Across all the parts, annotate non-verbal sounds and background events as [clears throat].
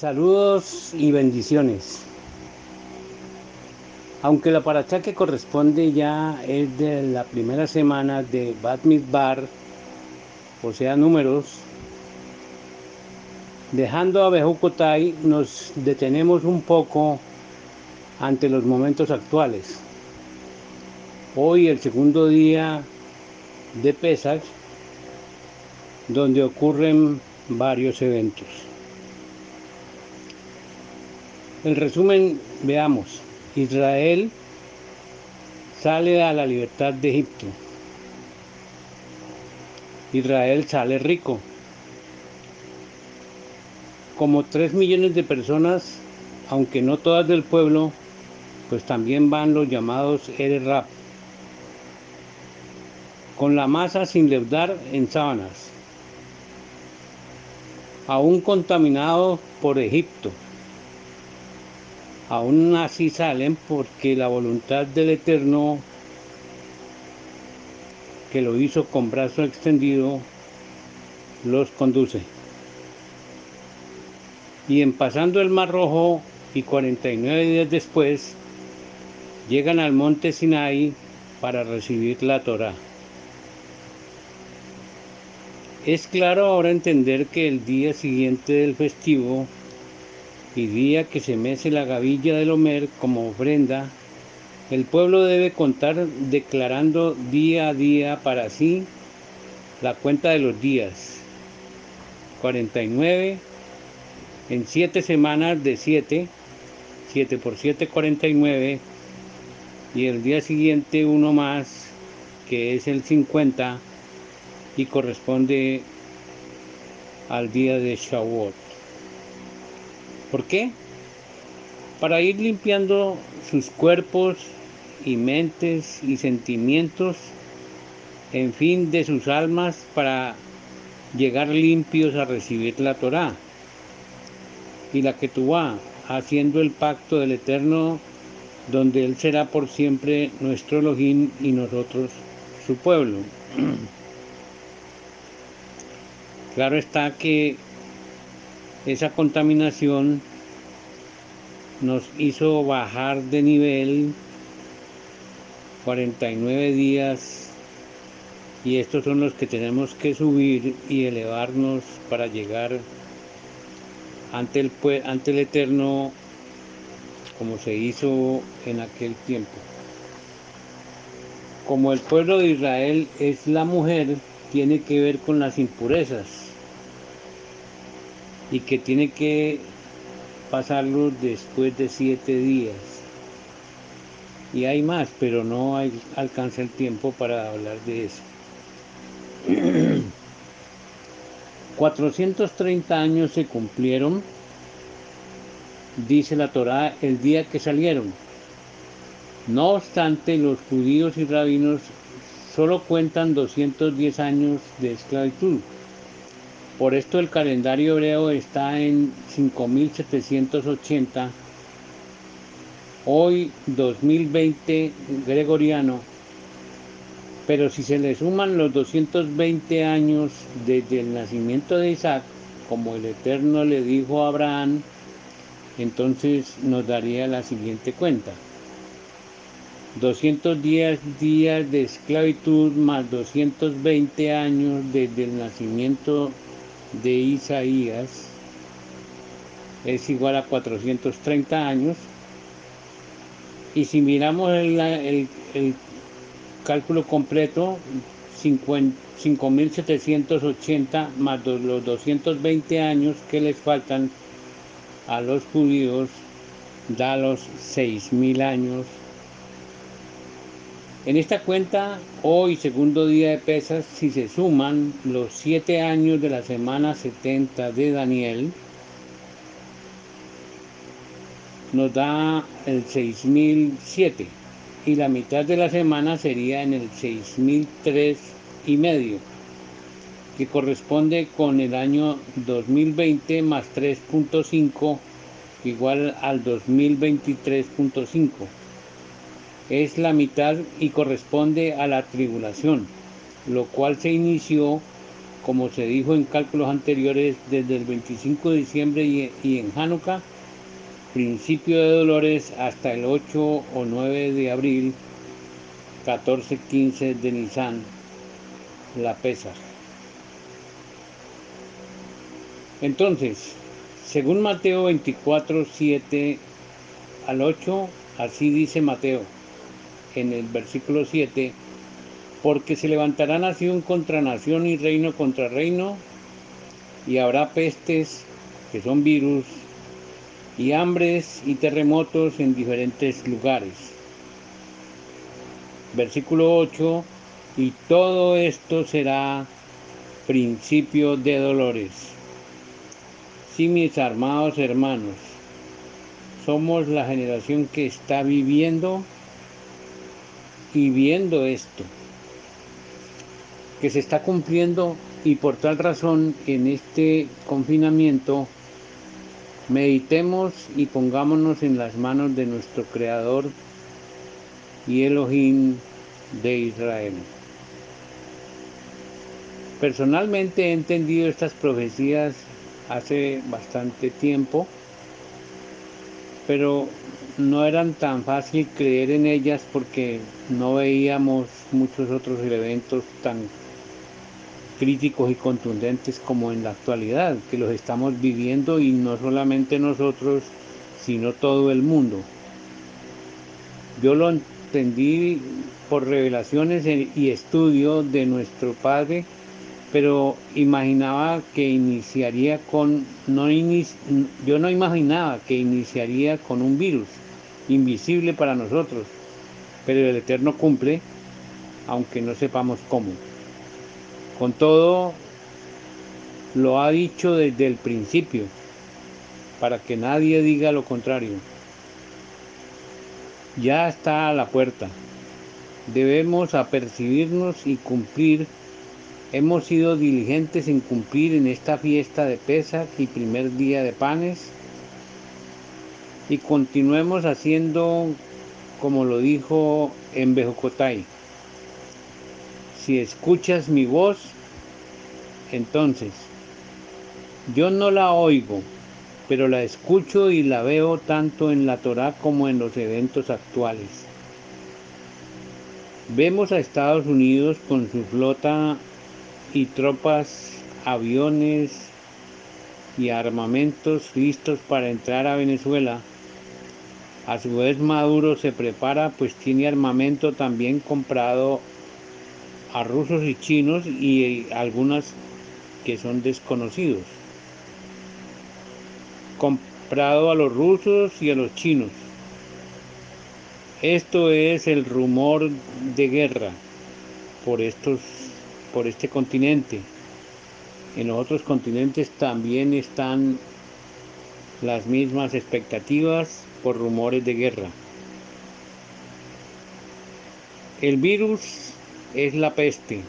Saludos y bendiciones. Aunque la paracha que corresponde ya es de la primera semana de Bat Bar, o sea, números, dejando a Bejucotay, nos detenemos un poco ante los momentos actuales. Hoy, el segundo día de Pesach, donde ocurren varios eventos. El resumen, veamos. Israel sale a la libertad de Egipto. Israel sale rico. Como tres millones de personas, aunque no todas del pueblo, pues también van los llamados Eres Rap. Con la masa sin leudar en sábanas. Aún contaminado por Egipto aún así salen porque la voluntad del Eterno que lo hizo con brazo extendido los conduce. Y en pasando el Mar Rojo y 49 días después, llegan al monte Sinai para recibir la Torah. Es claro ahora entender que el día siguiente del festivo y día que se mece la gavilla del Homer como ofrenda, el pueblo debe contar declarando día a día para sí la cuenta de los días. 49 en 7 semanas de 7, 7 por 7, 49, y el día siguiente uno más, que es el 50, y corresponde al día de Shavuot. ¿Por qué? Para ir limpiando sus cuerpos y mentes y sentimientos, en fin, de sus almas, para llegar limpios a recibir la Torá. Y la que haciendo el pacto del Eterno, donde Él será por siempre nuestro Elohim y nosotros su pueblo. [clears throat] claro está que esa contaminación nos hizo bajar de nivel 49 días y estos son los que tenemos que subir y elevarnos para llegar ante el, ante el Eterno como se hizo en aquel tiempo. Como el pueblo de Israel es la mujer, tiene que ver con las impurezas y que tiene que pasarlo después de siete días. Y hay más, pero no alcanza el tiempo para hablar de eso. [clears throat] 430 años se cumplieron, dice la Torá, el día que salieron. No obstante, los judíos y rabinos solo cuentan 210 años de esclavitud. Por esto el calendario hebreo está en 5780, hoy 2020 gregoriano, pero si se le suman los 220 años desde el nacimiento de Isaac, como el Eterno le dijo a Abraham, entonces nos daría la siguiente cuenta. 210 días de esclavitud más 220 años desde el nacimiento de Isaías es igual a 430 años. Y si miramos el, cálculo completo, 5.780 más los 220 años que les faltan a los judíos, da los 6.000 años en esta cuenta, hoy, segundo día de pesas, si se suman los siete años de la semana 70 de Daniel, nos da el 6007 y la mitad de la semana sería en el 6003 y medio, que corresponde con el año 2020 más 3.5 igual al 2023.5 es la mitad y corresponde a la tribulación, lo cual se inició como se dijo en cálculos anteriores, desde el 25 de diciembre y, en Hanukkah, principio de dolores hasta el 8 o 9 de abril, 14-15 de Nisan, la pesa. Entonces, según Mateo 24, 7 al 8, así dice Mateo en el versículo 7, porque se levantará nación contra nación y reino contra reino, y habrá pestes, que son virus, y hambres y terremotos en diferentes lugares. Versículo 8, y todo esto será principio de dolores. Sí, mis armados hermanos, somos la generación que está viviendo y viendo esto que se está cumpliendo y por tal razón en este confinamiento meditemos y pongámonos en las manos de nuestro Creador y Elohim de Israel. Personalmente he entendido estas profecías hace bastante tiempo, pero no eran tan fácil creer en ellas porque no veíamos muchos otros eventos tan críticos y contundentes como en la actualidad, que los estamos viviendo y no solamente nosotros, sino todo el mundo. Yo lo entendí por revelaciones y estudio de nuestro Padre, pero imaginaba que iniciaría con, no yo no imaginaba que iniciaría con un virus invisible para nosotros, pero el Eterno cumple, aunque no sepamos cómo. Con todo, lo ha dicho desde el principio, para que nadie diga lo contrario. Ya está a la puerta. Debemos apercibirnos y cumplir. Hemos sido diligentes en cumplir en esta fiesta de Pesach y primer día de panes. Y continuemos haciendo como lo dijo en Bejocotay si escuchas mi voz, entonces yo no la oigo, pero la escucho y la veo tanto en la Torah como en los eventos actuales. Vemos a Estados Unidos con su flota y tropas, aviones y armamentos listos para entrar a Venezuela. A su vez Maduro se prepara pues tiene armamento también comprado a rusos y chinos y algunas que son desconocidos. Comprado a los rusos y a los chinos. Esto es el rumor de guerra por estos por este continente. En los otros continentes también están las mismas expectativas por rumores de guerra. El virus es la peste.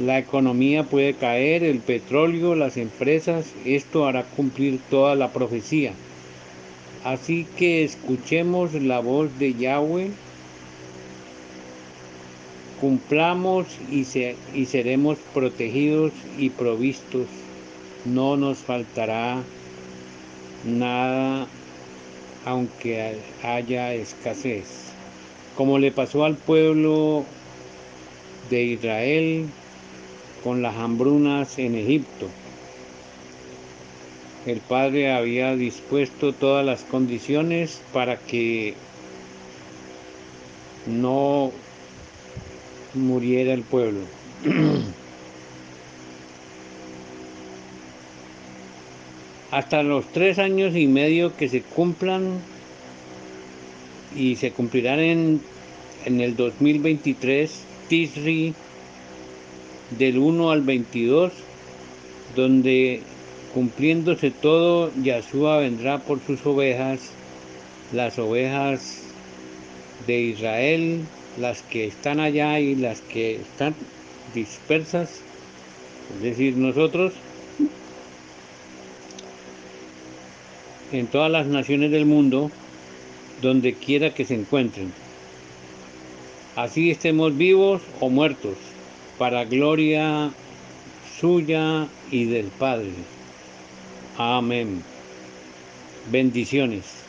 La economía puede caer, el petróleo, las empresas, esto hará cumplir toda la profecía. Así que escuchemos la voz de Yahweh, cumplamos y, y seremos protegidos y provistos. No nos faltará nada aunque haya escasez. Como le pasó al pueblo de Israel con las hambrunas en Egipto. El Padre había dispuesto todas las condiciones para que no muriera el pueblo. [clears throat] Hasta los tres años y medio que se cumplan y se cumplirán en, en el 2023, Tisri del 1 al 22, donde cumpliéndose todo, Yahshua vendrá por sus ovejas, las ovejas de Israel, las que están allá y las que están dispersas, es decir, nosotros, en todas las naciones del mundo, donde quiera que se encuentren así estemos vivos o muertos, para gloria suya y del Padre. Amén. Bendiciones.